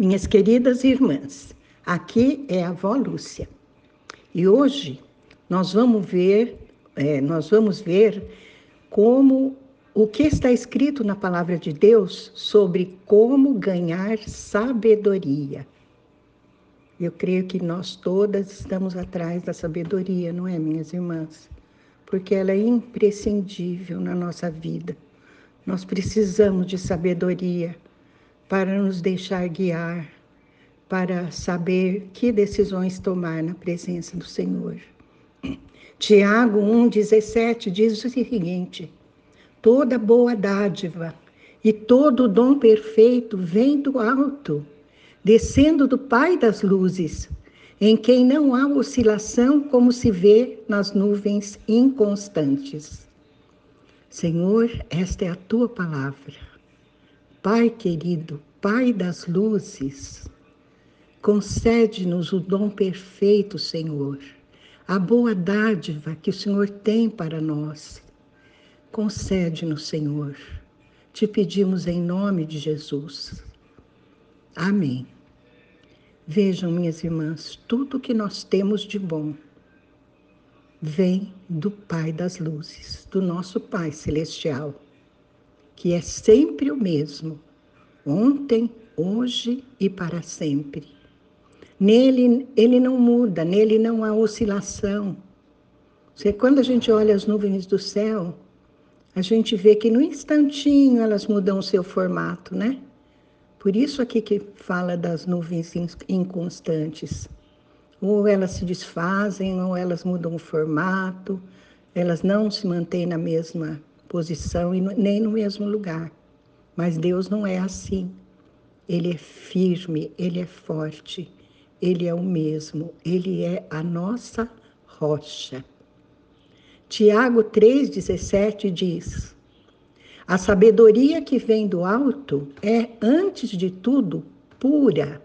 Minhas queridas irmãs, aqui é a avó Lúcia. E hoje nós vamos ver, é, nós vamos ver como o que está escrito na palavra de Deus sobre como ganhar sabedoria. Eu creio que nós todas estamos atrás da sabedoria, não é, minhas irmãs? Porque ela é imprescindível na nossa vida. Nós precisamos de sabedoria para nos deixar guiar, para saber que decisões tomar na presença do Senhor. Tiago 1,17 diz o seguinte: toda boa dádiva e todo dom perfeito vem do alto, descendo do Pai das luzes, em quem não há oscilação como se vê nas nuvens inconstantes. Senhor, esta é a tua palavra. Pai querido, Pai das luzes, concede-nos o dom perfeito, Senhor, a boa dádiva que o Senhor tem para nós. Concede-nos, Senhor. Te pedimos em nome de Jesus. Amém. Vejam, minhas irmãs, tudo que nós temos de bom vem do Pai das luzes, do nosso Pai celestial que é sempre o mesmo, ontem, hoje e para sempre. Nele, ele não muda, nele não há oscilação. Você, quando a gente olha as nuvens do céu, a gente vê que no instantinho elas mudam o seu formato, né? Por isso aqui que fala das nuvens inconstantes. Ou elas se desfazem, ou elas mudam o formato, elas não se mantêm na mesma posição e nem no mesmo lugar. Mas Deus não é assim. Ele é firme, ele é forte, ele é o mesmo, ele é a nossa rocha. Tiago 3,17 diz: A sabedoria que vem do alto é, antes de tudo, pura,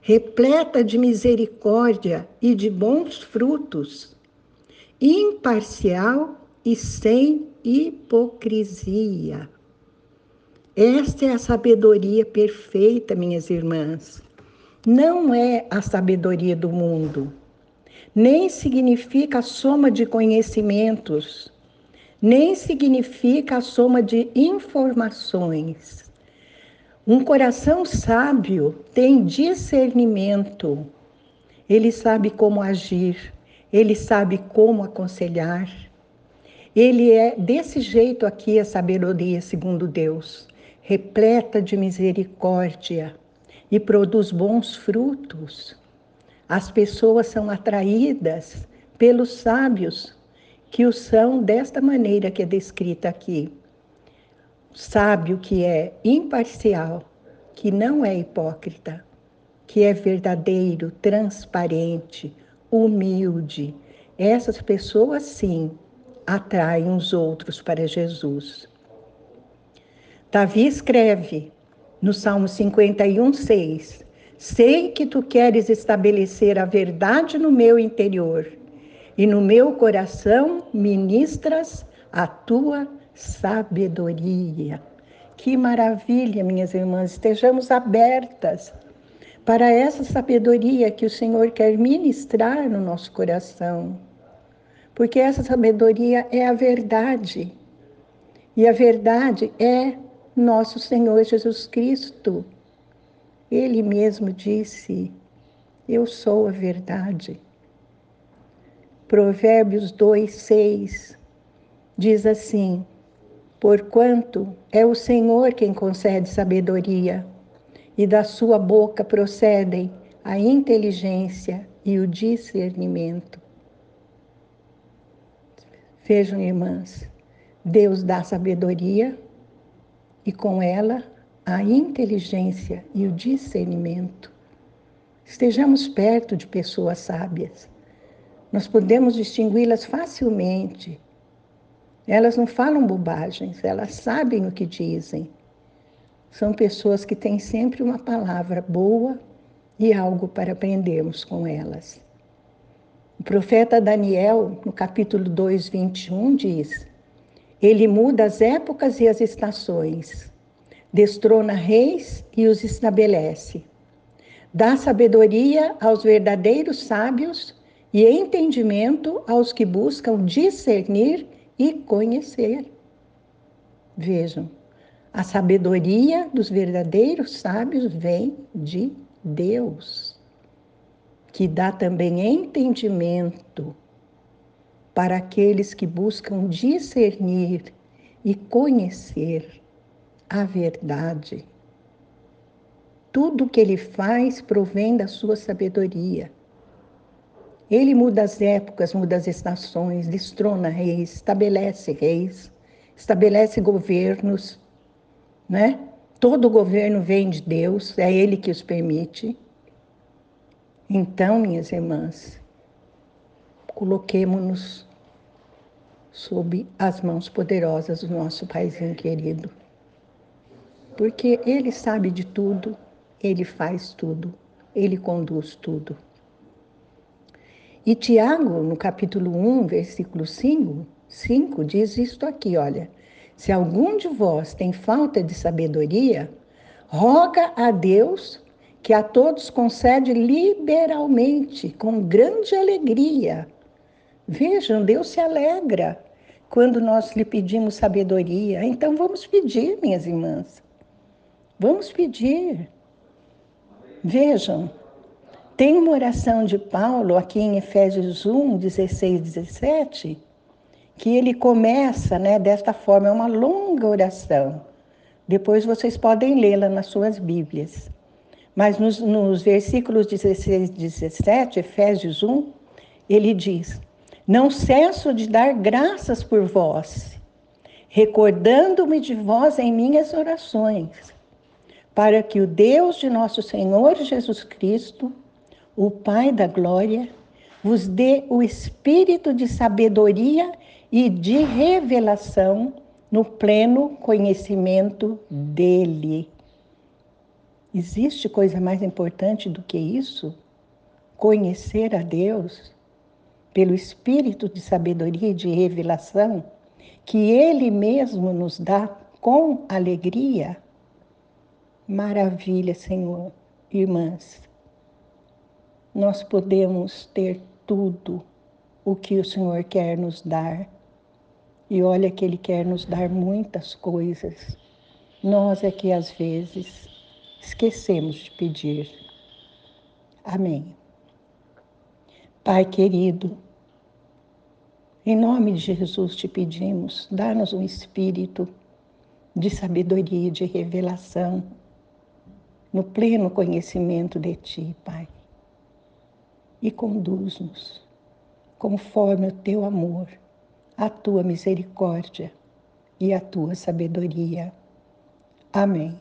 repleta de misericórdia e de bons frutos, imparcial e sem hipocrisia. Esta é a sabedoria perfeita, minhas irmãs. Não é a sabedoria do mundo, nem significa a soma de conhecimentos, nem significa a soma de informações. Um coração sábio tem discernimento, ele sabe como agir, ele sabe como aconselhar, ele é desse jeito aqui a sabedoria segundo Deus, repleta de misericórdia e produz bons frutos. As pessoas são atraídas pelos sábios, que o são desta maneira que é descrita aqui. Sábio que é imparcial, que não é hipócrita, que é verdadeiro, transparente, humilde. Essas pessoas, sim, atraem os outros para Jesus. Davi escreve no Salmo 51, 6: Sei que tu queres estabelecer a verdade no meu interior, e no meu coração ministras a tua sabedoria. Que maravilha, minhas irmãs, estejamos abertas para essa sabedoria que o Senhor quer ministrar no nosso coração porque essa sabedoria é a verdade. E a verdade é nosso Senhor Jesus Cristo. Ele mesmo disse: Eu sou a verdade. Provérbios 2, 6 diz assim: Porquanto é o Senhor quem concede sabedoria, e da sua boca procedem a inteligência e o discernimento. Vejam, irmãs, Deus dá sabedoria e com ela a inteligência e o discernimento. Estejamos perto de pessoas sábias. Nós podemos distingui-las facilmente. Elas não falam bobagens, elas sabem o que dizem. São pessoas que têm sempre uma palavra boa e algo para aprendermos com elas. O profeta Daniel, no capítulo 2, 21, diz: Ele muda as épocas e as estações, destrona reis e os estabelece, Dá sabedoria aos verdadeiros sábios e entendimento aos que buscam discernir e conhecer. Vejam, a sabedoria dos verdadeiros sábios vem de Deus, que dá também entendimento para aqueles que buscam discernir e conhecer a verdade. Tudo que ele faz provém da sua sabedoria. Ele muda as épocas, muda as estações, destrona reis, estabelece reis, estabelece governos, né? Todo governo vem de Deus, é Ele que os permite. Então, minhas irmãs, coloquemos-nos sob as mãos poderosas do nosso Paizinho querido. Porque Ele sabe de tudo, Ele faz tudo, Ele conduz tudo. E Tiago, no capítulo 1, versículo 5, 5 diz isto aqui, olha. Se algum de vós tem falta de sabedoria, roga a Deus que a todos concede liberalmente, com grande alegria. Vejam, Deus se alegra quando nós lhe pedimos sabedoria. Então vamos pedir, minhas irmãs. Vamos pedir. Vejam, tem uma oração de Paulo aqui em Efésios 1, 16, 17, que ele começa né, desta forma, é uma longa oração. Depois vocês podem lê-la nas suas Bíblias. Mas nos, nos versículos 16 e 17, Efésios 1, ele diz: Não cesso de dar graças por vós, recordando-me de vós em minhas orações, para que o Deus de nosso Senhor Jesus Cristo, o Pai da glória, vos dê o espírito de sabedoria e de revelação no pleno conhecimento dele. Existe coisa mais importante do que isso? Conhecer a Deus pelo espírito de sabedoria e de revelação que ele mesmo nos dá com alegria. Maravilha, Senhor, irmãs. Nós podemos ter tudo o que o Senhor quer nos dar e olha que Ele quer nos dar muitas coisas. Nós é que às vezes esquecemos de pedir. Amém. Pai querido, em nome de Jesus te pedimos, dá-nos um espírito de sabedoria e de revelação no pleno conhecimento de Ti, Pai. E conduz-nos conforme o Teu amor a tua misericórdia e a tua sabedoria. Amém.